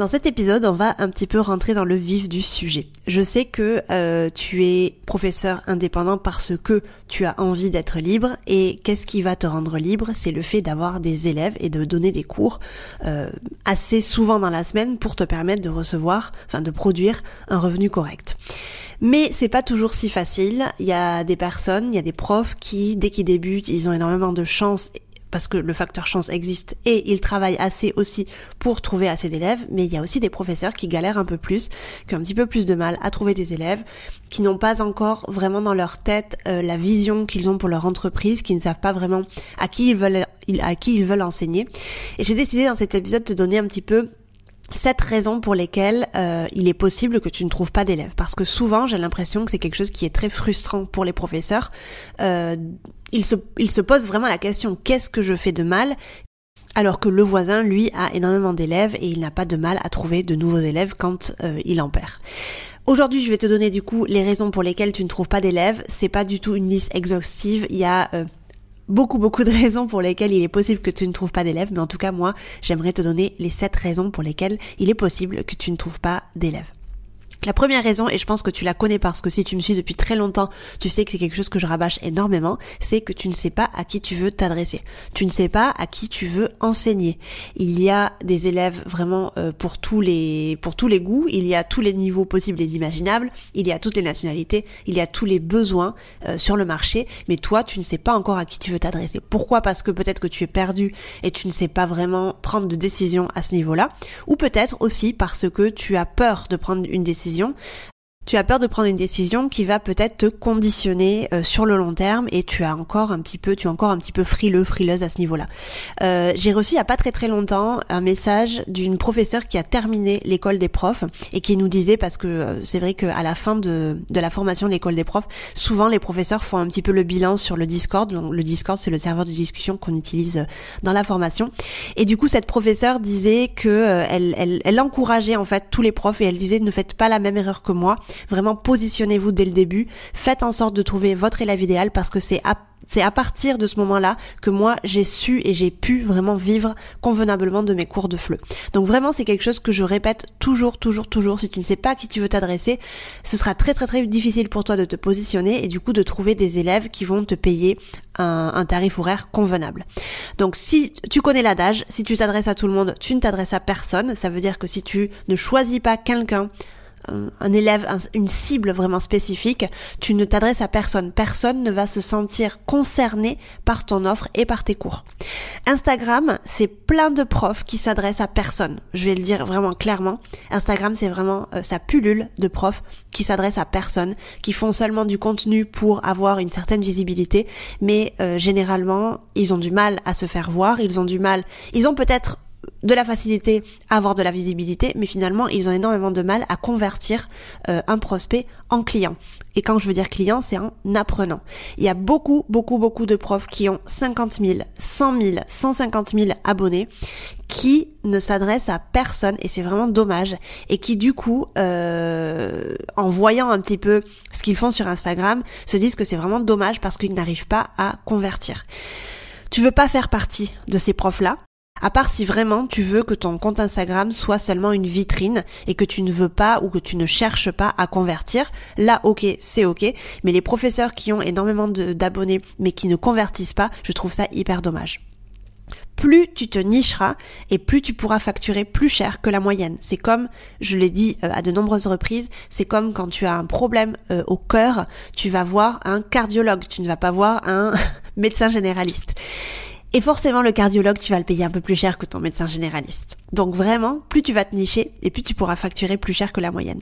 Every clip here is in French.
Dans cet épisode, on va un petit peu rentrer dans le vif du sujet. Je sais que euh, tu es professeur indépendant parce que tu as envie d'être libre et qu'est-ce qui va te rendre libre? C'est le fait d'avoir des élèves et de donner des cours euh, assez souvent dans la semaine pour te permettre de recevoir, enfin de produire un revenu correct. Mais c'est pas toujours si facile. Il y a des personnes, il y a des profs qui, dès qu'ils débutent, ils ont énormément de chance parce que le facteur chance existe et ils travaillent assez aussi pour trouver assez d'élèves, mais il y a aussi des professeurs qui galèrent un peu plus, qui ont un petit peu plus de mal à trouver des élèves, qui n'ont pas encore vraiment dans leur tête euh, la vision qu'ils ont pour leur entreprise, qui ne savent pas vraiment à qui ils veulent à qui ils veulent enseigner. Et j'ai décidé dans cet épisode de donner un petit peu sept raisons pour lesquelles euh, il est possible que tu ne trouves pas d'élèves. Parce que souvent, j'ai l'impression que c'est quelque chose qui est très frustrant pour les professeurs. Euh, ils, se, ils se posent vraiment la question qu'est-ce que je fais de mal? Alors que le voisin, lui, a énormément d'élèves et il n'a pas de mal à trouver de nouveaux élèves quand euh, il en perd. Aujourd'hui, je vais te donner du coup les raisons pour lesquelles tu ne trouves pas d'élèves. C'est pas du tout une liste exhaustive. Il y a beaucoup beaucoup de raisons pour lesquelles il est possible que tu ne trouves pas d'élèves, mais en tout cas moi j'aimerais te donner les 7 raisons pour lesquelles il est possible que tu ne trouves pas d'élèves. La première raison, et je pense que tu la connais parce que si tu me suis depuis très longtemps, tu sais que c'est quelque chose que je rabâche énormément, c'est que tu ne sais pas à qui tu veux t'adresser. Tu ne sais pas à qui tu veux enseigner. Il y a des élèves vraiment euh, pour tous les pour tous les goûts, il y a tous les niveaux possibles et imaginables, il y a toutes les nationalités, il y a tous les besoins euh, sur le marché, mais toi tu ne sais pas encore à qui tu veux t'adresser. Pourquoi? Parce que peut-être que tu es perdu et tu ne sais pas vraiment prendre de décision à ce niveau-là, ou peut-être aussi parce que tu as peur de prendre une décision décision tu as peur de prendre une décision qui va peut-être te conditionner euh, sur le long terme et tu as encore un petit peu, tu es encore un petit peu frileux, frileuse à ce niveau-là. Euh, j'ai reçu il y a pas très très longtemps un message d'une professeure qui a terminé l'école des profs et qui nous disait parce que euh, c'est vrai qu'à la fin de, de la formation de l'école des profs, souvent les professeurs font un petit peu le bilan sur le Discord. Donc le Discord c'est le serveur de discussion qu'on utilise dans la formation. Et du coup cette professeure disait que elle, elle, elle encourageait en fait tous les profs et elle disait ne faites pas la même erreur que moi Vraiment positionnez-vous dès le début. Faites en sorte de trouver votre élève idéal parce que c'est à partir de ce moment-là que moi j'ai su et j'ai pu vraiment vivre convenablement de mes cours de FLE. Donc vraiment c'est quelque chose que je répète toujours, toujours, toujours. Si tu ne sais pas à qui tu veux t'adresser, ce sera très très très difficile pour toi de te positionner et du coup de trouver des élèves qui vont te payer un, un tarif horaire convenable. Donc si tu connais l'adage, si tu t'adresses à tout le monde, tu ne t'adresses à personne. Ça veut dire que si tu ne choisis pas quelqu'un un, élève, une cible vraiment spécifique, tu ne t'adresses à personne. Personne ne va se sentir concerné par ton offre et par tes cours. Instagram, c'est plein de profs qui s'adressent à personne. Je vais le dire vraiment clairement. Instagram, c'est vraiment euh, sa pullule de profs qui s'adressent à personne, qui font seulement du contenu pour avoir une certaine visibilité, mais euh, généralement, ils ont du mal à se faire voir, ils ont du mal, ils ont peut-être de la facilité à avoir de la visibilité, mais finalement ils ont énormément de mal à convertir euh, un prospect en client. Et quand je veux dire client, c'est un apprenant. Il y a beaucoup, beaucoup, beaucoup de profs qui ont 50 000, 100 000, 150 000 abonnés qui ne s'adressent à personne et c'est vraiment dommage et qui du coup euh, en voyant un petit peu ce qu'ils font sur Instagram se disent que c'est vraiment dommage parce qu'ils n'arrivent pas à convertir. Tu veux pas faire partie de ces profs là à part si vraiment tu veux que ton compte Instagram soit seulement une vitrine et que tu ne veux pas ou que tu ne cherches pas à convertir, là ok, c'est ok. Mais les professeurs qui ont énormément d'abonnés mais qui ne convertissent pas, je trouve ça hyper dommage plus tu te nicheras et plus tu pourras facturer plus cher que la moyenne. C'est comme, je l'ai dit euh, à de nombreuses reprises, c'est comme quand tu as un problème euh, au cœur, tu vas voir un cardiologue, tu ne vas pas voir un médecin généraliste. Et forcément, le cardiologue, tu vas le payer un peu plus cher que ton médecin généraliste. Donc vraiment, plus tu vas te nicher et plus tu pourras facturer plus cher que la moyenne.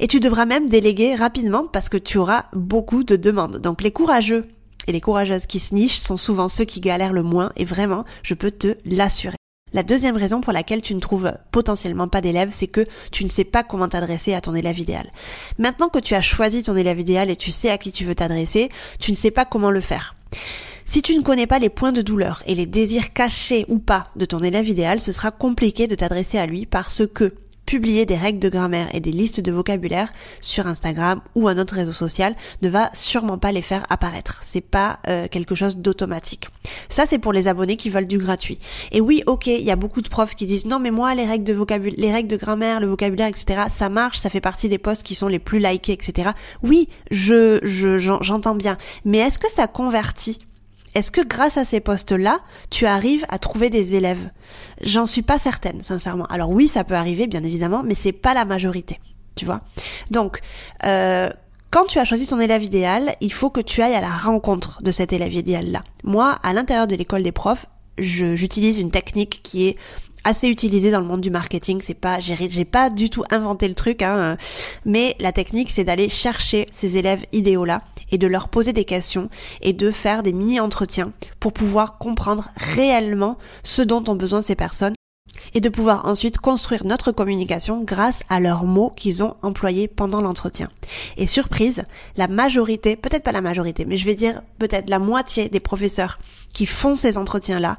Et tu devras même déléguer rapidement parce que tu auras beaucoup de demandes. Donc les courageux et les courageuses qui se nichent sont souvent ceux qui galèrent le moins et vraiment, je peux te l'assurer. La deuxième raison pour laquelle tu ne trouves potentiellement pas d'élèves, c'est que tu ne sais pas comment t'adresser à ton élève idéal. Maintenant que tu as choisi ton élève idéal et tu sais à qui tu veux t'adresser, tu ne sais pas comment le faire. Si tu ne connais pas les points de douleur et les désirs cachés ou pas de ton élève idéal, ce sera compliqué de t'adresser à lui parce que publier des règles de grammaire et des listes de vocabulaire sur Instagram ou un autre réseau social ne va sûrement pas les faire apparaître. C'est pas euh, quelque chose d'automatique. Ça c'est pour les abonnés qui veulent du gratuit. Et oui, ok, il y a beaucoup de profs qui disent non mais moi les règles de vocabulaire, les règles de grammaire, le vocabulaire, etc. Ça marche, ça fait partie des posts qui sont les plus likés, etc. Oui, je j'entends bien. Mais est-ce que ça convertit est-ce que grâce à ces postes-là, tu arrives à trouver des élèves? J'en suis pas certaine, sincèrement. Alors oui, ça peut arriver, bien évidemment, mais c'est pas la majorité. Tu vois? Donc, euh, quand tu as choisi ton élève idéal, il faut que tu ailles à la rencontre de cet élève idéal-là. Moi, à l'intérieur de l'école des profs, j'utilise une technique qui est assez utilisée dans le monde du marketing. C'est pas, j'ai pas du tout inventé le truc, hein, mais la technique, c'est d'aller chercher ces élèves idéaux là et de leur poser des questions et de faire des mini-entretiens pour pouvoir comprendre réellement ce dont ont besoin ces personnes et de pouvoir ensuite construire notre communication grâce à leurs mots qu'ils ont employés pendant l'entretien. Et surprise, la majorité, peut-être pas la majorité, mais je vais dire peut-être la moitié des professeurs qui font ces entretiens-là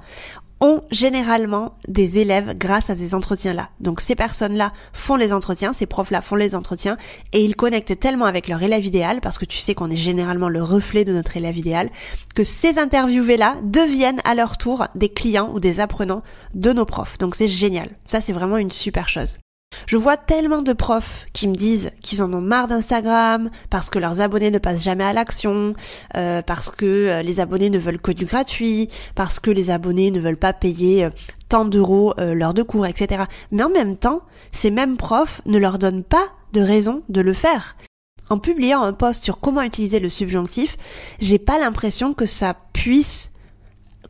ont généralement des élèves grâce à ces entretiens-là. Donc ces personnes-là font les entretiens, ces profs-là font les entretiens, et ils connectent tellement avec leur élève idéal, parce que tu sais qu'on est généralement le reflet de notre élève idéal, que ces interviewés-là deviennent à leur tour des clients ou des apprenants de nos profs. Donc c'est génial. Ça c'est vraiment une super chose. Je vois tellement de profs qui me disent qu'ils en ont marre d'Instagram parce que leurs abonnés ne passent jamais à l'action, euh, parce que euh, les abonnés ne veulent que du gratuit, parce que les abonnés ne veulent pas payer euh, tant d'euros l'heure de cours, etc. Mais en même temps, ces mêmes profs ne leur donnent pas de raison de le faire. En publiant un post sur comment utiliser le subjonctif, j'ai pas l'impression que ça puisse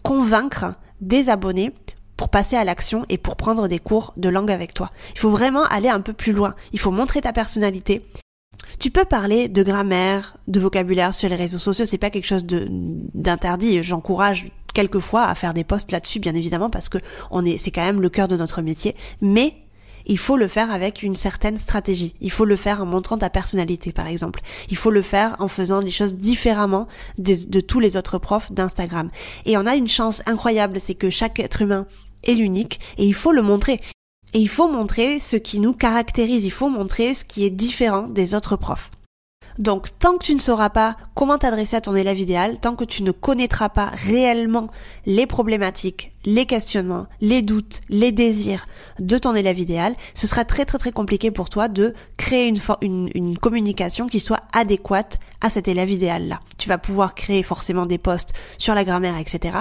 convaincre des abonnés pour passer à l'action et pour prendre des cours de langue avec toi. Il faut vraiment aller un peu plus loin. Il faut montrer ta personnalité. Tu peux parler de grammaire, de vocabulaire sur les réseaux sociaux, c'est pas quelque chose d'interdit. J'encourage quelquefois à faire des posts là-dessus, bien évidemment, parce que on est, c'est quand même le cœur de notre métier. Mais il faut le faire avec une certaine stratégie. Il faut le faire en montrant ta personnalité, par exemple. Il faut le faire en faisant les choses différemment de, de tous les autres profs d'Instagram. Et on a une chance incroyable, c'est que chaque être humain est l'unique et il faut le montrer. Et il faut montrer ce qui nous caractérise, il faut montrer ce qui est différent des autres profs. Donc tant que tu ne sauras pas comment t'adresser à ton élève idéal, tant que tu ne connaîtras pas réellement les problématiques, les questionnements, les doutes, les désirs de ton élève idéal, ce sera très très très compliqué pour toi de créer une, une, communication qui soit adéquate à cet élève idéal là. Tu vas pouvoir créer forcément des posts sur la grammaire, etc.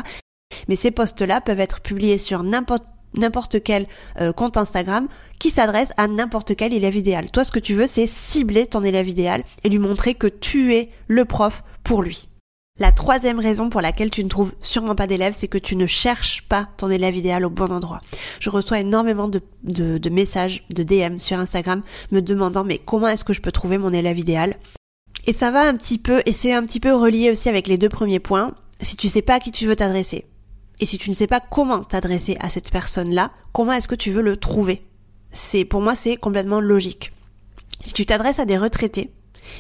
Mais ces posts-là peuvent être publiés sur n'importe quel euh, compte Instagram qui s'adresse à n'importe quel élève idéal. Toi, ce que tu veux, c'est cibler ton élève idéal et lui montrer que tu es le prof pour lui. La troisième raison pour laquelle tu ne trouves sûrement pas d'élèves, c'est que tu ne cherches pas ton élève idéal au bon endroit. Je reçois énormément de, de, de messages, de DM sur Instagram me demandant mais comment est-ce que je peux trouver mon élève idéal? Et ça va un petit peu, et c'est un petit peu relié aussi avec les deux premiers points. Si tu sais pas à qui tu veux t'adresser, et si tu ne sais pas comment t'adresser à cette personne-là, comment est-ce que tu veux le trouver? C'est pour moi c'est complètement logique. Si tu t'adresses à des retraités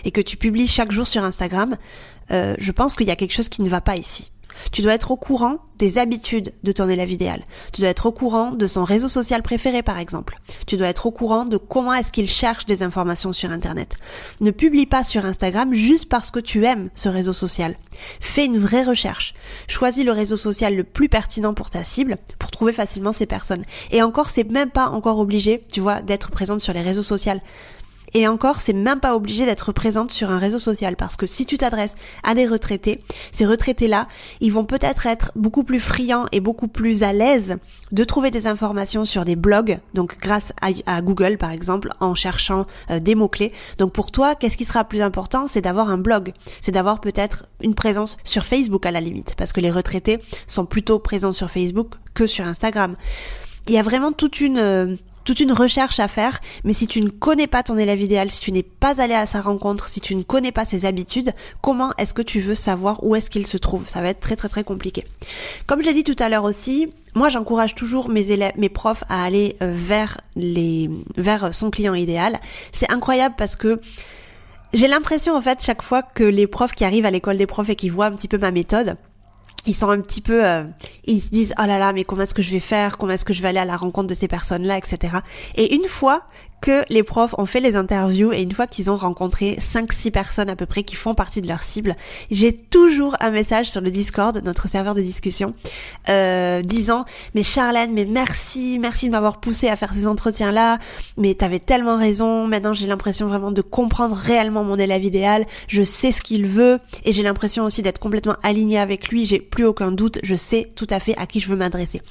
et que tu publies chaque jour sur Instagram, euh, je pense qu'il y a quelque chose qui ne va pas ici. Tu dois être au courant des habitudes de ton élève idéal. Tu dois être au courant de son réseau social préféré, par exemple. Tu dois être au courant de comment est-ce qu'il cherche des informations sur Internet. Ne publie pas sur Instagram juste parce que tu aimes ce réseau social. Fais une vraie recherche. Choisis le réseau social le plus pertinent pour ta cible pour trouver facilement ces personnes. Et encore, c'est même pas encore obligé, tu vois, d'être présente sur les réseaux sociaux. Et encore, c'est même pas obligé d'être présente sur un réseau social parce que si tu t'adresses à des retraités, ces retraités-là, ils vont peut-être être beaucoup plus friands et beaucoup plus à l'aise de trouver des informations sur des blogs, donc grâce à, Google par exemple, en cherchant euh, des mots-clés. Donc pour toi, qu'est-ce qui sera plus important? C'est d'avoir un blog, c'est d'avoir peut-être une présence sur Facebook à la limite, parce que les retraités sont plutôt présents sur Facebook que sur Instagram. Il y a vraiment toute une euh, toute une recherche à faire, mais si tu ne connais pas ton élève idéal, si tu n'es pas allé à sa rencontre, si tu ne connais pas ses habitudes, comment est-ce que tu veux savoir où est-ce qu'il se trouve? Ça va être très très très compliqué. Comme je l'ai dit tout à l'heure aussi, moi j'encourage toujours mes élèves, mes profs à aller euh, vers les vers son client idéal. C'est incroyable parce que j'ai l'impression en fait chaque fois que les profs qui arrivent à l'école des profs et qui voient un petit peu ma méthode, ils sont un petit peu, euh, ils se disent oh là là, mais comment est-ce que je vais faire, comment est-ce que je vais aller à la rencontre de ces personnes-là, etc. Et une fois que les profs ont fait les interviews et une fois qu'ils ont rencontré 5-6 personnes à peu près qui font partie de leur cible, j'ai toujours un message sur le Discord, notre serveur de discussion, euh, disant mais Charlène, mais merci, merci de m'avoir poussé à faire ces entretiens-là, mais t'avais tellement raison, maintenant j'ai l'impression vraiment de comprendre réellement mon élève idéal, je sais ce qu'il veut et j'ai l'impression aussi d'être complètement alignée avec lui, j'ai plus aucun doute, je sais tout à fait à qui je veux m'adresser.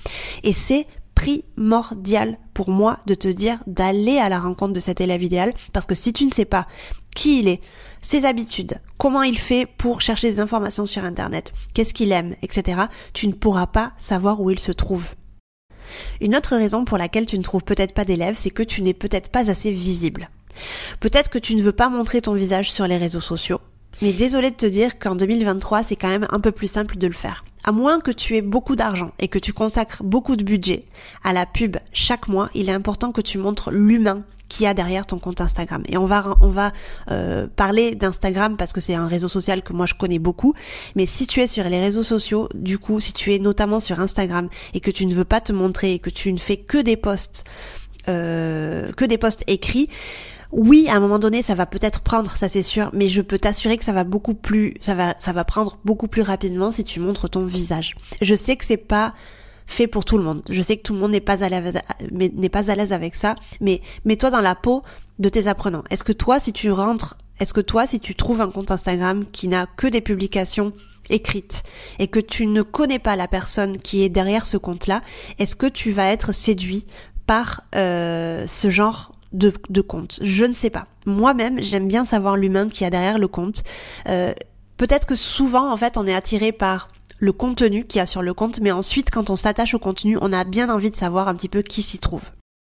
Et c'est primordial pour moi de te dire d'aller à la rencontre de cet élève idéal parce que si tu ne sais pas qui il est, ses habitudes, comment il fait pour chercher des informations sur Internet, qu'est-ce qu'il aime, etc., tu ne pourras pas savoir où il se trouve. Une autre raison pour laquelle tu ne trouves peut-être pas d'élèves, c'est que tu n'es peut-être pas assez visible. Peut-être que tu ne veux pas montrer ton visage sur les réseaux sociaux, mais désolé de te dire qu'en 2023, c'est quand même un peu plus simple de le faire. À moins que tu aies beaucoup d'argent et que tu consacres beaucoup de budget à la pub chaque mois, il est important que tu montres l'humain qui a derrière ton compte Instagram. Et on va on va euh, parler d'Instagram parce que c'est un réseau social que moi je connais beaucoup. Mais si tu es sur les réseaux sociaux, du coup, si tu es notamment sur Instagram et que tu ne veux pas te montrer et que tu ne fais que des posts euh, que des posts écrits, oui, à un moment donné, ça va peut-être prendre, ça c'est sûr, mais je peux t'assurer que ça va beaucoup plus, ça va, ça va prendre beaucoup plus rapidement si tu montres ton visage. Je sais que c'est pas fait pour tout le monde. Je sais que tout le monde n'est pas à l'aise, avec ça, mais mets-toi dans la peau de tes apprenants. Est-ce que toi, si tu rentres, est-ce que toi, si tu trouves un compte Instagram qui n'a que des publications écrites et que tu ne connais pas la personne qui est derrière ce compte-là, est-ce que tu vas être séduit par euh, ce genre de, compte. Je ne sais pas. Moi-même, j'aime bien savoir l'humain qui a derrière le compte. Euh, peut-être que souvent, en fait, on est attiré par le contenu qu'il y a sur le compte, mais ensuite, quand on s'attache au contenu, on a bien envie de savoir un petit peu qui s'y trouve.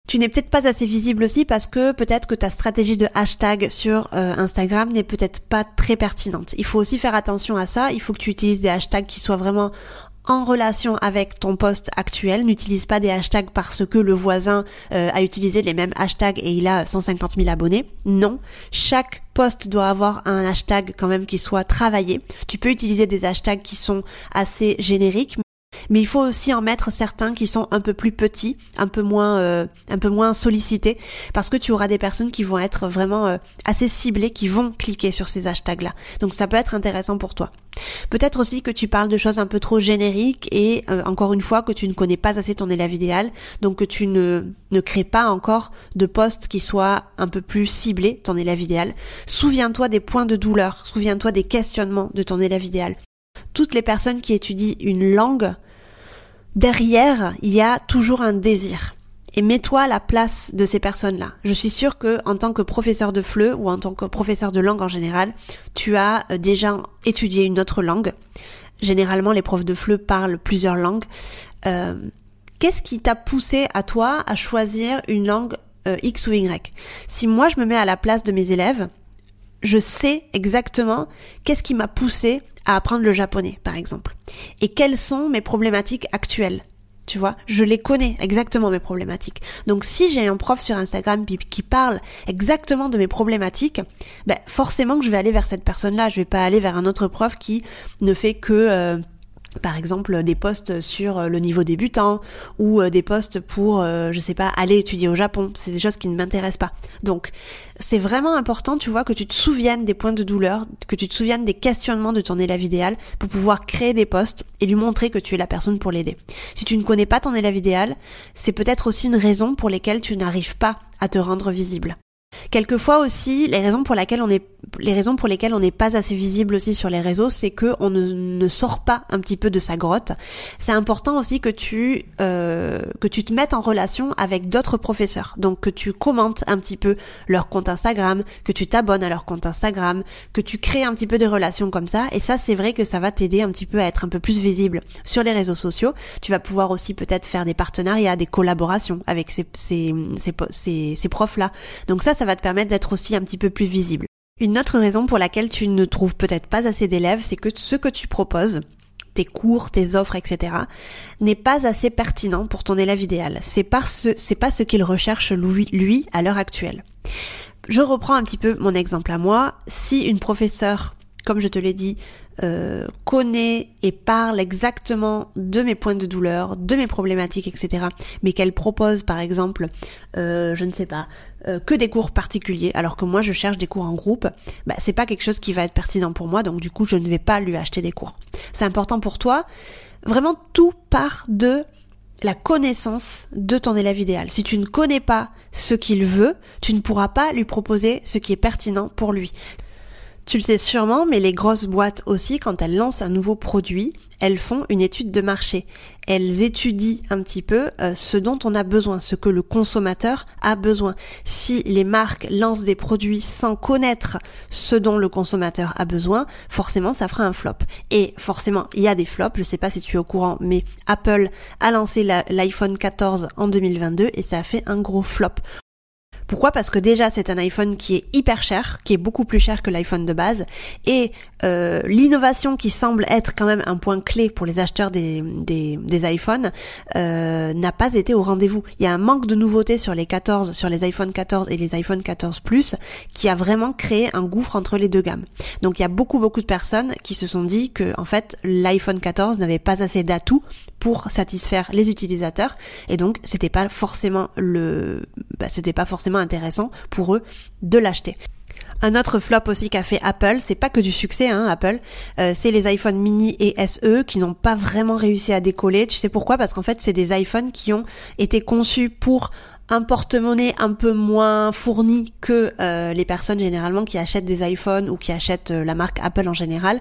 Tu n'es peut-être pas assez visible aussi parce que peut-être que ta stratégie de hashtag sur euh, Instagram n'est peut-être pas très pertinente. Il faut aussi faire attention à ça. Il faut que tu utilises des hashtags qui soient vraiment en relation avec ton poste actuel. N'utilise pas des hashtags parce que le voisin euh, a utilisé les mêmes hashtags et il a 150 000 abonnés. Non, chaque poste doit avoir un hashtag quand même qui soit travaillé. Tu peux utiliser des hashtags qui sont assez génériques, mais il faut aussi en mettre certains qui sont un peu plus petits, un peu moins, euh, un peu moins sollicités, parce que tu auras des personnes qui vont être vraiment euh, assez ciblées, qui vont cliquer sur ces hashtags-là. Donc ça peut être intéressant pour toi. Peut-être aussi que tu parles de choses un peu trop génériques et euh, encore une fois que tu ne connais pas assez ton élève idéal, donc que tu ne, ne crées pas encore de postes qui soient un peu plus ciblés, ton élève idéal. Souviens-toi des points de douleur, souviens-toi des questionnements de ton élève idéal. Toutes les personnes qui étudient une langue derrière, il y a toujours un désir. Et mets-toi à la place de ces personnes-là. Je suis sûre que, en tant que professeur de FLE ou en tant que professeur de langue en général, tu as euh, déjà étudié une autre langue. Généralement, les profs de FLE parlent plusieurs langues. Euh, qu'est-ce qui t'a poussé à toi à choisir une langue euh, X ou Y? Si moi je me mets à la place de mes élèves, je sais exactement qu'est-ce qui m'a poussé à apprendre le japonais, par exemple. Et quelles sont mes problématiques actuelles? Tu vois, je les connais exactement mes problématiques. Donc si j'ai un prof sur Instagram qui parle exactement de mes problématiques, ben forcément que je vais aller vers cette personne-là. Je vais pas aller vers un autre prof qui ne fait que euh, par exemple des postes sur euh, le niveau débutant ou euh, des postes pour euh, je sais pas aller étudier au Japon. C'est des choses qui ne m'intéressent pas. Donc c'est vraiment important tu vois que tu te souviennes des points de douleur que tu te souviennes des questionnements de ton élève idéal pour pouvoir créer des postes et lui montrer que tu es la personne pour l'aider. Si tu ne connais pas ton élève idéal c'est peut-être aussi une raison pour lesquelles tu n'arrives pas à te rendre visible Quelquefois aussi, les raisons pour lesquelles on n'est pas assez visible aussi sur les réseaux, c'est que on ne, ne, sort pas un petit peu de sa grotte. C'est important aussi que tu euh, que tu te mettes en relation avec d'autres professeurs, donc que tu commentes un petit peu leur compte Instagram, que tu t'abonnes à leur compte Instagram, que tu crées un petit peu des relations comme ça. Et ça, c'est vrai que ça va t'aider un petit peu à être un peu plus visible sur les réseaux sociaux. Tu vas pouvoir aussi peut-être faire des partenariats, des collaborations avec ces ces ces, ces, ces profs là. Donc ça, ça va te permettre d'être aussi un petit peu plus visible. Une autre raison pour laquelle tu ne trouves peut-être pas assez d'élèves, c'est que ce que tu proposes, tes cours, tes offres, etc., n'est pas assez pertinent pour ton élève idéal. C'est ce, c'est pas ce qu'il recherche lui, lui à l'heure actuelle. Je reprends un petit peu mon exemple à moi. Si une professeure, comme je te l'ai dit, euh, connaît et parle exactement de mes points de douleur, de mes problématiques, etc., mais qu'elle propose par exemple, euh, je ne sais pas, euh, que des cours particuliers, alors que moi je cherche des cours en groupe, bah, c'est pas quelque chose qui va être pertinent pour moi, donc du coup je ne vais pas lui acheter des cours. C'est important pour toi. Vraiment tout part de la connaissance de ton élève idéal. Si tu ne connais pas ce qu'il veut, tu ne pourras pas lui proposer ce qui est pertinent pour lui. Tu le sais sûrement, mais les grosses boîtes aussi, quand elles lancent un nouveau produit, elles font une étude de marché. Elles étudient un petit peu euh, ce dont on a besoin, ce que le consommateur a besoin. Si les marques lancent des produits sans connaître ce dont le consommateur a besoin, forcément ça fera un flop. Et forcément, il y a des flops, je sais pas si tu es au courant, mais Apple a lancé l'iPhone 14 en 2022 et ça a fait un gros flop. Pourquoi? Parce que déjà c'est un iPhone qui est hyper cher, qui est beaucoup plus cher que l'iPhone de base, et euh, l'innovation qui semble être quand même un point clé pour les acheteurs des, des, des iPhones euh, n'a pas été au rendez-vous. Il y a un manque de nouveautés sur les 14, sur les iPhone 14 et les iPhone 14 Plus, qui a vraiment créé un gouffre entre les deux gammes. Donc il y a beaucoup beaucoup de personnes qui se sont dit que en fait l'iPhone 14 n'avait pas assez d'atouts pour satisfaire les utilisateurs, et donc c'était pas forcément le, bah, c'était pas forcément intéressant pour eux de l'acheter. Un autre flop aussi qu'a fait Apple, c'est pas que du succès, hein, Apple, euh, c'est les iPhone mini et SE qui n'ont pas vraiment réussi à décoller. Tu sais pourquoi? Parce qu'en fait, c'est des iPhones qui ont été conçus pour un porte-monnaie un peu moins fourni que euh, les personnes généralement qui achètent des iPhones ou qui achètent euh, la marque Apple en général.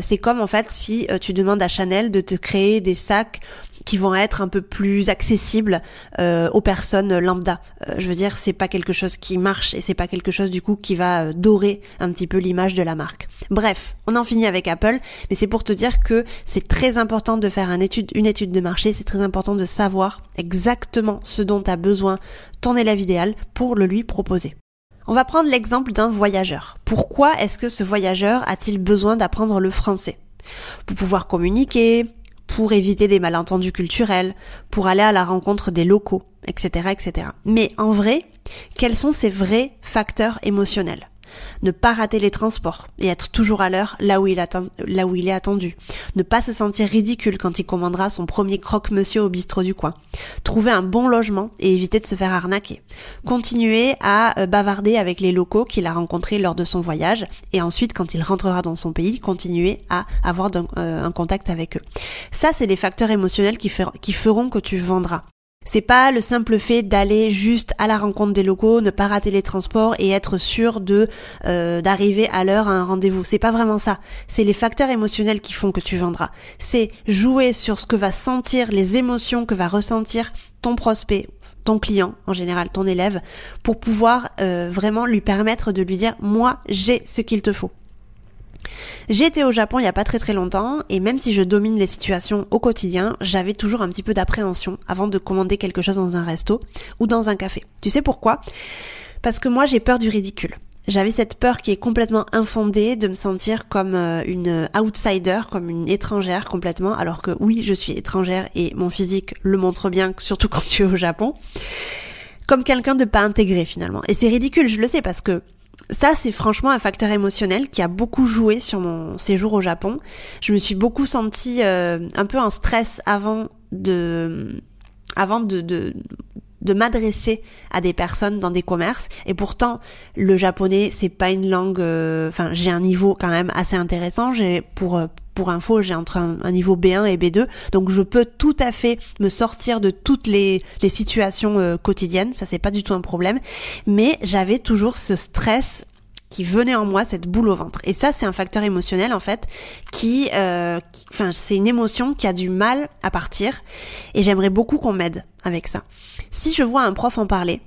c'est comme en fait si tu demandes à Chanel de te créer des sacs qui vont être un peu plus accessibles euh, aux personnes lambda. Euh, je veux dire, c'est pas quelque chose qui marche et c'est pas quelque chose du coup qui va euh, dorer un petit peu l'image de la marque. Bref, on en finit avec Apple, mais c'est pour te dire que c'est très important de faire une étude, une étude de marché, c'est très important de savoir exactement ce dont a besoin ton élève idéal pour le lui proposer. On va prendre l'exemple d'un voyageur. Pourquoi est-ce que ce voyageur a-t-il besoin d'apprendre le français? Pour pouvoir communiquer, pour éviter des malentendus culturels, pour aller à la rencontre des locaux, etc., etc. Mais en vrai, quels sont ces vrais facteurs émotionnels? Ne pas rater les transports et être toujours à l'heure là où il est attendu. Ne pas se sentir ridicule quand il commandera son premier croque-monsieur au bistrot du coin. Trouver un bon logement et éviter de se faire arnaquer. Continuer à euh, bavarder avec les locaux qu'il a rencontrés lors de son voyage et ensuite quand il rentrera dans son pays, continuer à avoir euh, un, contact avec eux. Ça, c'est les facteurs émotionnels qui feront que tu vendras. C'est pas le simple fait d'aller juste à la rencontre des locaux, ne pas rater les transports et être sûr de euh, d'arriver à l'heure à un rendez-vous. C'est pas vraiment ça. C'est les facteurs émotionnels qui font que tu vendras. C'est jouer sur ce que va sentir, les émotions que va ressentir ton prospect, ton client en général, ton élève, pour pouvoir euh, vraiment lui permettre de lui dire moi j'ai ce qu'il te faut. J'ai été au Japon il n'y a pas très très longtemps et même si je domine les situations au quotidien, j'avais toujours un petit peu d'appréhension avant de commander quelque chose dans un resto ou dans un café. Tu sais pourquoi? Parce que moi j'ai peur du ridicule. J'avais cette peur qui est complètement infondée de me sentir comme euh, une outsider, comme une étrangère complètement, alors que oui, je suis étrangère et mon physique le montre bien, surtout quand tu es au Japon, comme quelqu'un de pas intégré finalement. Et c'est ridicule, je le sais, parce que ça, c'est franchement un facteur émotionnel qui a beaucoup joué sur mon séjour au Japon. Je me suis beaucoup sentie euh, un peu en stress avant de, avant de, de, de m'adresser à des personnes dans des commerces et pourtant le japonais c'est pas une langue euh, enfin j'ai un niveau quand même assez intéressant j'ai pour euh, pour info j'ai entre un, niveau B1 et B2 donc je peux tout à fait me sortir de toutes les, situations euh, quotidiennes. Ça c'est pas du tout un problème. Mais j'avais toujours ce stress qui venait en moi cette boule au ventre. Et ça c'est un facteur émotionnel en fait qui enfin c'est une émotion qui a du mal à partir. Et j'aimerais beaucoup qu'on m'aide avec ça. Si je vois un prof en parler,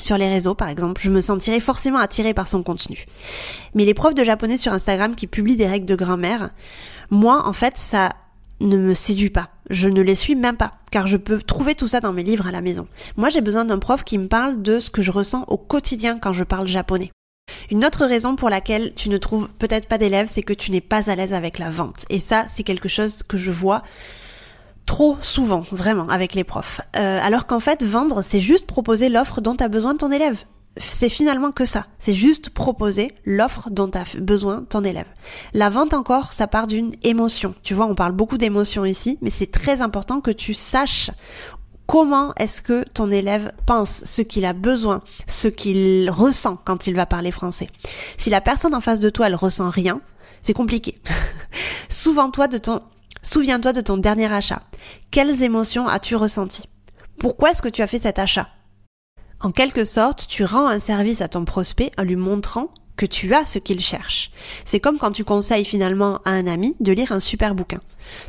sur les réseaux par exemple, je me sentirais forcément attirée par son contenu. Mais les profs de japonais sur Instagram qui publient des règles de grammaire, moi en fait ça ne me séduit pas. Je ne les suis même pas, car je peux trouver tout ça dans mes livres à la maison. Moi j'ai besoin d'un prof qui me parle de ce que je ressens au quotidien quand je parle japonais. Une autre raison pour laquelle tu ne trouves peut-être pas d'élèves, c'est que tu n'es pas à l'aise avec la vente. Et ça, c'est quelque chose que je vois trop souvent, vraiment, avec les profs. Euh, alors qu'en fait, vendre, c'est juste proposer l'offre dont a besoin ton élève. C'est finalement que ça. C'est juste proposer l'offre dont a besoin ton élève. La vente encore, ça part d'une émotion. Tu vois, on parle beaucoup d'émotion ici, mais c'est très important que tu saches comment est-ce que ton élève pense, ce qu'il a besoin, ce qu'il ressent quand il va parler français. Si la personne en face de toi, elle ressent rien, c'est compliqué. Souviens-toi de ton, souviens-toi de ton dernier achat. Quelles émotions as-tu ressenties? Pourquoi est-ce que tu as fait cet achat? En quelque sorte, tu rends un service à ton prospect en lui montrant que tu as ce qu'il cherche. C'est comme quand tu conseilles finalement à un ami de lire un super bouquin.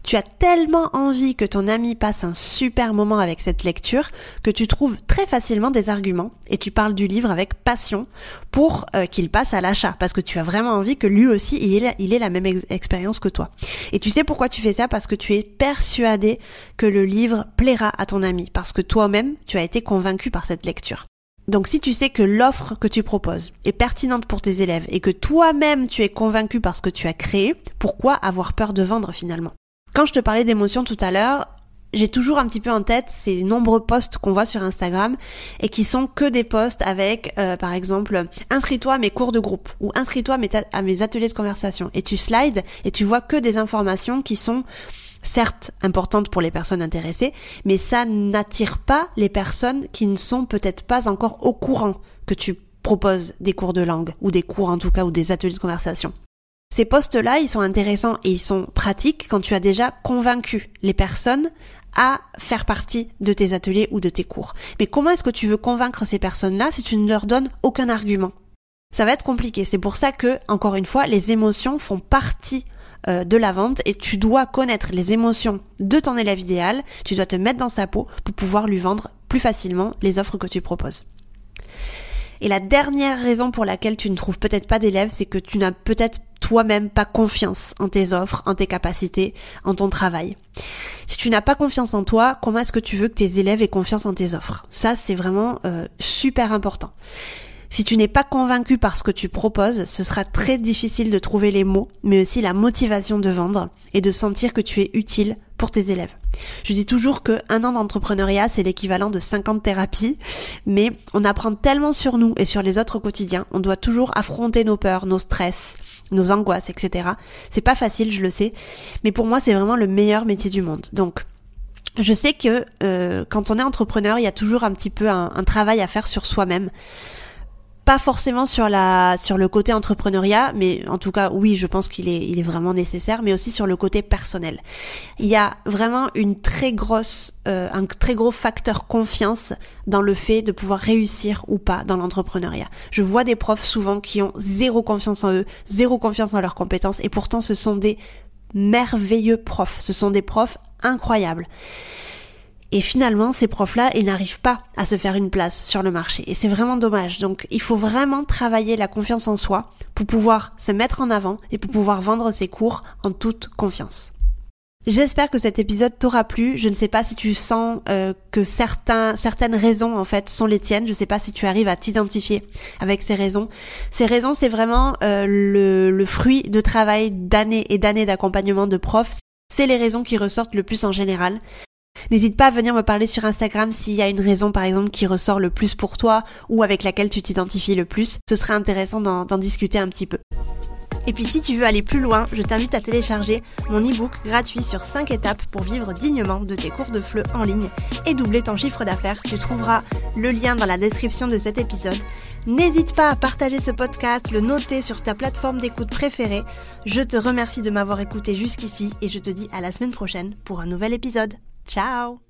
Tu as tellement envie que ton ami passe un super moment avec cette lecture que tu trouves très facilement des arguments et tu parles du livre avec passion pour euh, qu'il passe à l'achat parce que tu as vraiment envie que lui aussi il ait, il ait la même expérience que toi. Et tu sais pourquoi tu fais ça? Parce que tu es persuadé que le livre plaira à ton ami parce que toi-même tu as été convaincu par cette lecture. Donc si tu sais que l'offre que tu proposes est pertinente pour tes élèves et que toi-même tu es convaincu par ce que tu as créé, pourquoi avoir peur de vendre finalement? Quand je te parlais d'émotion tout à l'heure, j'ai toujours un petit peu en tête ces nombreux posts qu'on voit sur Instagram et qui sont que des posts avec, euh, par exemple, inscris-toi à mes cours de groupe ou inscris-toi à mes ateliers de conversation. Et tu slides et tu vois que des informations qui sont certes importante pour les personnes intéressées, mais ça n'attire pas les personnes qui ne sont peut-être pas encore au courant que tu proposes des cours de langue, ou des cours en tout cas, ou des ateliers de conversation. Ces postes-là, ils sont intéressants et ils sont pratiques quand tu as déjà convaincu les personnes à faire partie de tes ateliers ou de tes cours. Mais comment est-ce que tu veux convaincre ces personnes-là si tu ne leur donnes aucun argument? Ça va être compliqué. C'est pour ça que, encore une fois, les émotions font partie euh, de la vente et tu dois connaître les émotions de ton élève idéal, tu dois te mettre dans sa peau pour pouvoir lui vendre plus facilement les offres que tu proposes. Et la dernière raison pour laquelle tu ne trouves peut-être pas d'élèves, c'est que tu n'as peut-être toi-même pas confiance en tes offres, en tes capacités, en ton travail. Si tu n'as pas confiance en toi, comment est-ce que tu veux que tes élèves aient confiance en tes offres? Ça, c'est vraiment euh, super important. Si tu n'es pas convaincu par ce que tu proposes, ce sera très difficile de trouver les mots, mais aussi la motivation de vendre et de sentir que tu es utile pour tes élèves. Je dis toujours que un an d'entrepreneuriat, c'est l'équivalent de 50 thérapies, mais on apprend tellement sur nous et sur les autres au quotidien. On doit toujours affronter nos peurs, nos stress, nos angoisses, etc. C'est pas facile, je le sais, mais pour moi, c'est vraiment le meilleur métier du monde. Donc, je sais que euh, quand on est entrepreneur, il y a toujours un petit peu un travail à faire sur soi-même pas forcément sur la sur le côté entrepreneuriat, mais en tout cas oui, je pense qu'il est il est vraiment nécessaire, mais aussi sur le côté personnel. Il y a vraiment une très grosse euh, un très gros facteur confiance dans le fait de pouvoir réussir ou pas dans l'entrepreneuriat. Je vois des profs souvent qui ont zéro confiance en eux, zéro confiance en leurs compétences, et pourtant ce sont des merveilleux profs. Ce sont des profs incroyables. Et finalement, ces profs-là, ils n'arrivent pas à se faire une place sur le marché. Et c'est vraiment dommage. Donc, il faut vraiment travailler la confiance en soi pour pouvoir se mettre en avant et pour pouvoir vendre ses cours en toute confiance. J'espère que cet épisode t'aura plu. Je ne sais pas si tu sens euh, que certaines raisons en fait sont les tiennes. Je ne sais pas si tu arrives à t'identifier avec ces raisons. Ces raisons, c'est vraiment euh, le fruit de travail d'années et d'années d'accompagnement de profs. C'est les raisons qui ressortent le plus en général. N'hésite pas à venir me parler sur Instagram s'il y a une raison par exemple qui ressort le plus pour toi ou avec laquelle tu t'identifies le plus. Ce serait intéressant d'en discuter un petit peu. Et puis si tu veux aller plus loin, je t'invite à télécharger mon e-book gratuit sur 5 étapes pour vivre dignement de tes cours de FLE en ligne et doubler ton chiffre d'affaires. Tu trouveras le lien dans la description de cet épisode. N'hésite pas à partager ce podcast, le noter sur ta plateforme d'écoute préférée. Je te remercie de m'avoir écouté jusqu'ici et je te dis à la semaine prochaine pour un nouvel épisode. Ciao